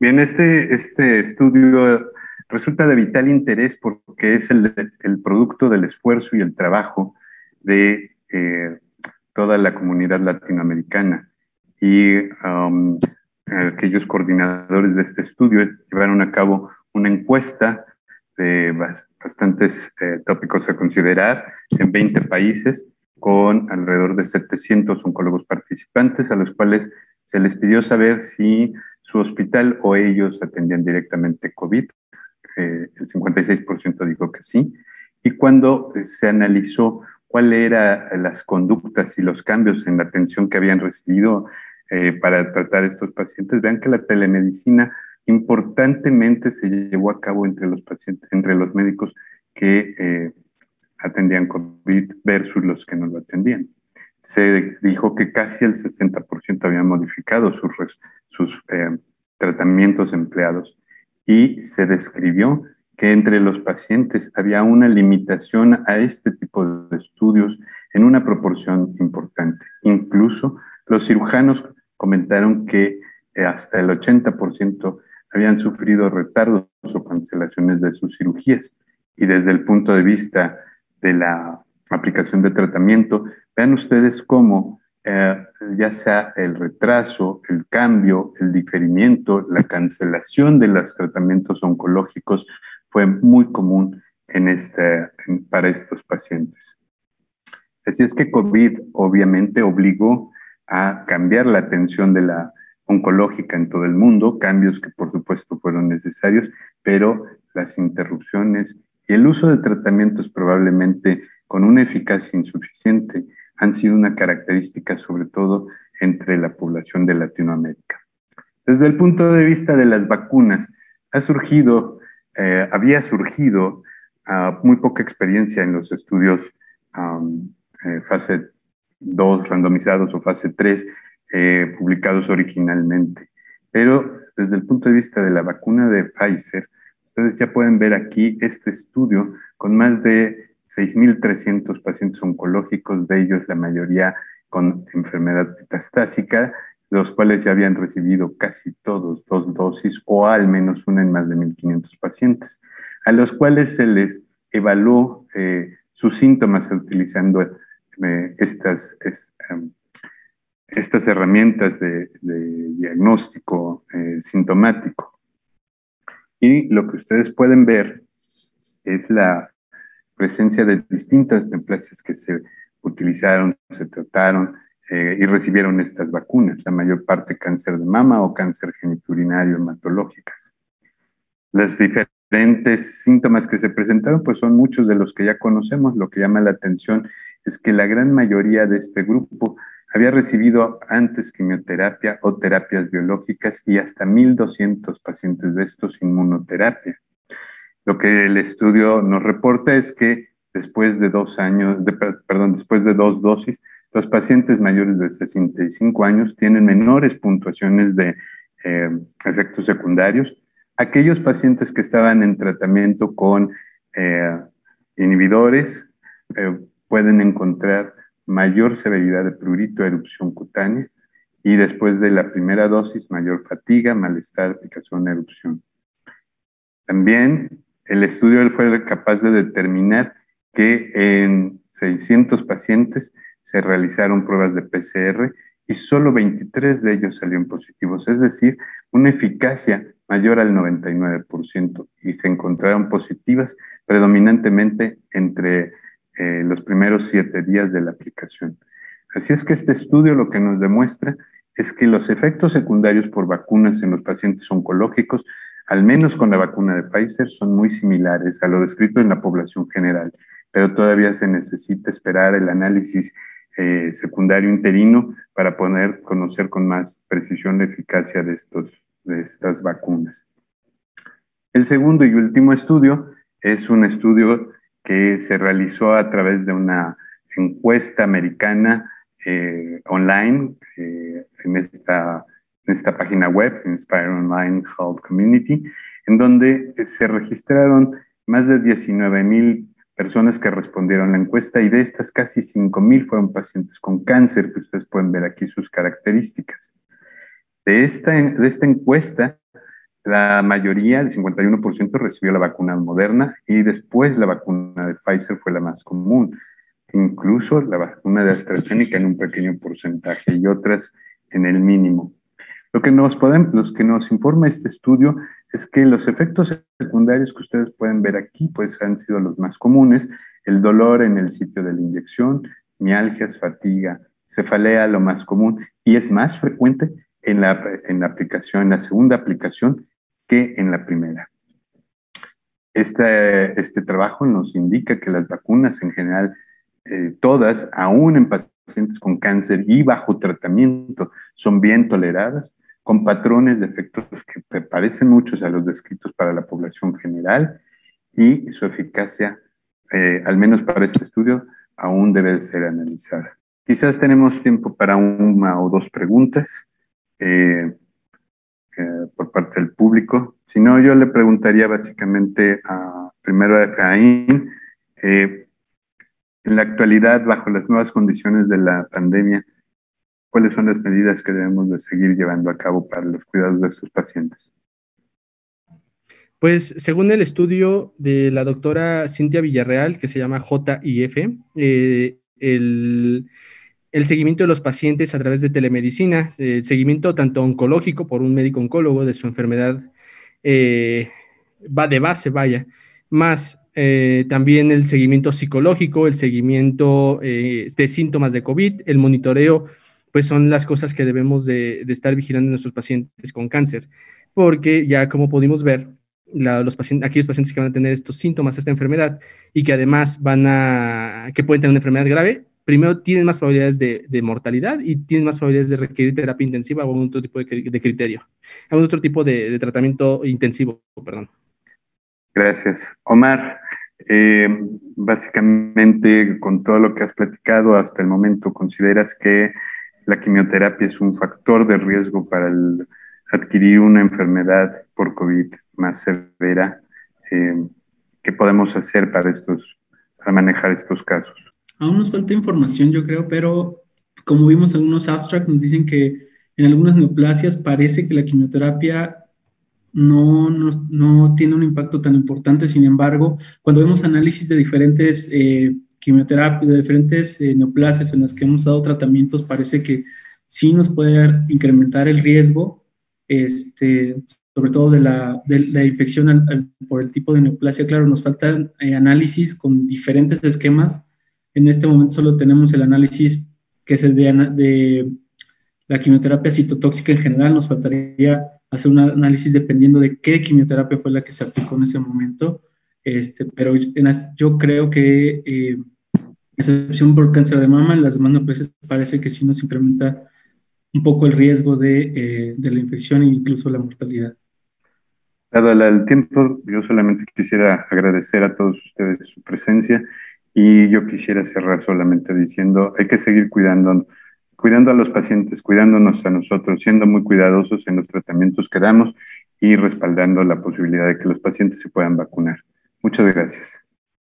Bien, este, este estudio resulta de vital interés porque es el, el producto del esfuerzo y el trabajo de eh, toda la comunidad latinoamericana. Y um, aquellos coordinadores de este estudio llevaron a cabo una encuesta de bastantes eh, tópicos a considerar en 20 países con alrededor de 700 oncólogos participantes a los cuales se les pidió saber si su hospital o ellos atendían directamente COVID. Eh, el 56% dijo que sí. Y cuando se analizó cuáles eran las conductas y los cambios en la atención que habían recibido eh, para tratar a estos pacientes, vean que la telemedicina importantemente se llevó a cabo entre los pacientes, entre los médicos que eh, atendían COVID versus los que no lo atendían. Se dijo que casi el 60% habían modificado sus, eh, tratamientos empleados y se describió que entre los pacientes había una limitación a este tipo de estudios en una proporción importante. Incluso los cirujanos comentaron que eh, hasta el 80% habían sufrido retardos o cancelaciones de sus cirugías. Y desde el punto de vista de la aplicación de tratamiento, vean ustedes cómo eh, ya sea el retraso, el cambio, el diferimiento, la cancelación de los tratamientos oncológicos fue muy común en este, para estos pacientes. Así es que COVID obviamente obligó a cambiar la atención de la oncológica en todo el mundo, cambios que por supuesto fueron necesarios, pero las interrupciones y el uso de tratamientos probablemente con una eficacia insuficiente han sido una característica sobre todo entre la población de Latinoamérica. Desde el punto de vista de las vacunas, ha surgido, eh, había surgido uh, muy poca experiencia en los estudios um, eh, fase 2 randomizados o fase 3 eh, publicados originalmente. Pero desde el punto de vista de la vacuna de Pfizer, ustedes ya pueden ver aquí este estudio con más de 6.300 pacientes oncológicos, de ellos la mayoría con enfermedad metastásica, los cuales ya habían recibido casi todos dos dosis o al menos una en más de 1.500 pacientes, a los cuales se les evaluó eh, sus síntomas utilizando eh, estas, estas herramientas de, diagnóstico eh, sintomático. Y lo que ustedes pueden ver es la presencia de distintas neoplasias que se utilizaron, se trataron eh, y recibieron estas vacunas, la mayor parte cáncer de mama o cáncer geniturinario hematológicas. Las diferentes síntomas que se presentaron, pues son muchos de los que ya conocemos. Lo que llama la atención es que la gran mayoría de este grupo había recibido antes quimioterapia o terapias biológicas y hasta 1.200 pacientes de estos inmunoterapia. Lo que el estudio nos reporta es que después de dos años, de, perdón, después de dos dosis, los pacientes mayores de 65 años tienen menores puntuaciones de eh, efectos secundarios. Aquellos pacientes que estaban en tratamiento con eh, inhibidores eh, pueden encontrar mayor severidad de prurito, erupción cutánea y después de la primera dosis mayor fatiga, malestar, picazón, erupción. También el estudio fue capaz de determinar que en 600 pacientes se realizaron pruebas de PCR y solo 23 de ellos salieron positivos, es decir, una eficacia mayor al 99% y se encontraron positivas predominantemente entre eh, los primeros siete días de la aplicación. Así es que este estudio lo que nos demuestra es que los efectos secundarios por vacunas en los pacientes oncológicos al menos con la vacuna de Pfizer, son muy similares a lo descrito en la población general, pero todavía se necesita esperar el análisis eh, secundario interino para poder conocer con más precisión la eficacia de, estos, de estas vacunas. El segundo y último estudio es un estudio que se realizó a través de una encuesta americana eh, online eh, en esta en esta página web, Inspire Online Health Community, en donde se registraron más de 19 mil personas que respondieron la encuesta y de estas casi 5 mil fueron pacientes con cáncer, que ustedes pueden ver aquí sus características. De esta, de esta encuesta la mayoría, el 51%, recibió la vacuna moderna y después la vacuna de Pfizer fue la más común. Incluso la vacuna de AstraZeneca en un pequeño porcentaje y otras en el mínimo. Lo que nos, nos informa este estudio es que los efectos secundarios que ustedes pueden ver aquí pues han sido los más comunes, el dolor en el sitio de la inyección, mialgias, fatiga, cefalea, lo más común, y es más frecuente en la, en la aplicación, en la segunda aplicación que en la primera. Este, este trabajo nos indica que las vacunas en general, eh, todas, aún en pacientes con cáncer y bajo tratamiento, son bien toleradas, con patrones de efectos que parecen muchos a los descritos para la población general y su eficacia, eh, al menos para este estudio, aún debe ser analizada. Quizás tenemos tiempo para una o dos preguntas. Eh, por parte del público. Si no, yo le preguntaría básicamente a, primero a Efraín, en la actualidad, bajo las nuevas condiciones de la pandemia, ¿cuáles son las medidas que debemos de seguir llevando a cabo para los cuidados de estos pacientes? Pues según el estudio de la doctora Cintia Villarreal, que se llama JIF, eh, el, seguimiento de los pacientes a través de telemedicina, el seguimiento tanto oncológico por un médico oncólogo de su enfermedad eh, va de base, vaya, más eh, también el seguimiento psicológico, el seguimiento eh, de síntomas de COVID, el monitoreo, pues son las cosas que debemos de, estar vigilando en nuestros pacientes con cáncer, porque ya como pudimos ver, los pacientes, aquellos pacientes que van a tener estos síntomas, esta enfermedad, y que además van a, que pueden tener una enfermedad grave, primero tienen más probabilidades de, mortalidad y tienen más probabilidades de requerir terapia intensiva o algún otro tipo de, criterio, algún otro tipo de, tratamiento intensivo, perdón. Gracias. Omar, eh, básicamente con todo lo que has platicado hasta el momento, ¿consideras que la quimioterapia es un factor de riesgo para adquirir una enfermedad por COVID más severa? Eh, ¿Qué podemos hacer para, estos, para manejar estos casos? Aún nos falta información, yo creo, pero como vimos en unos abstracts, nos dicen que en algunas neoplasias parece que la quimioterapia no, no, tiene un impacto tan importante. Sin embargo, cuando vemos análisis de diferentes eh, quimioterapias, de diferentes eh, neoplasias en las que hemos dado tratamientos, parece que sí nos puede incrementar el riesgo, este, sobre todo de la, de, la infección por el tipo de neoplasia. Claro, nos faltan eh, análisis con diferentes esquemas en este momento solo tenemos el análisis que es el de, la quimioterapia citotóxica en general. Nos faltaría hacer un análisis dependiendo de qué quimioterapia fue la que se aplicó en ese momento. Este, pero yo creo que, eh, excepción por cáncer de mama, en las demás veces parece que sí nos incrementa un poco el riesgo de, eh, de la infección e incluso la mortalidad. Dado el tiempo, yo solamente quisiera agradecer a todos ustedes su presencia y yo quisiera cerrar solamente diciendo, hay que seguir cuidando, cuidando a los pacientes, cuidándonos a nosotros, siendo muy cuidadosos en los tratamientos que damos y respaldando la posibilidad de que los pacientes se puedan vacunar. Muchas gracias.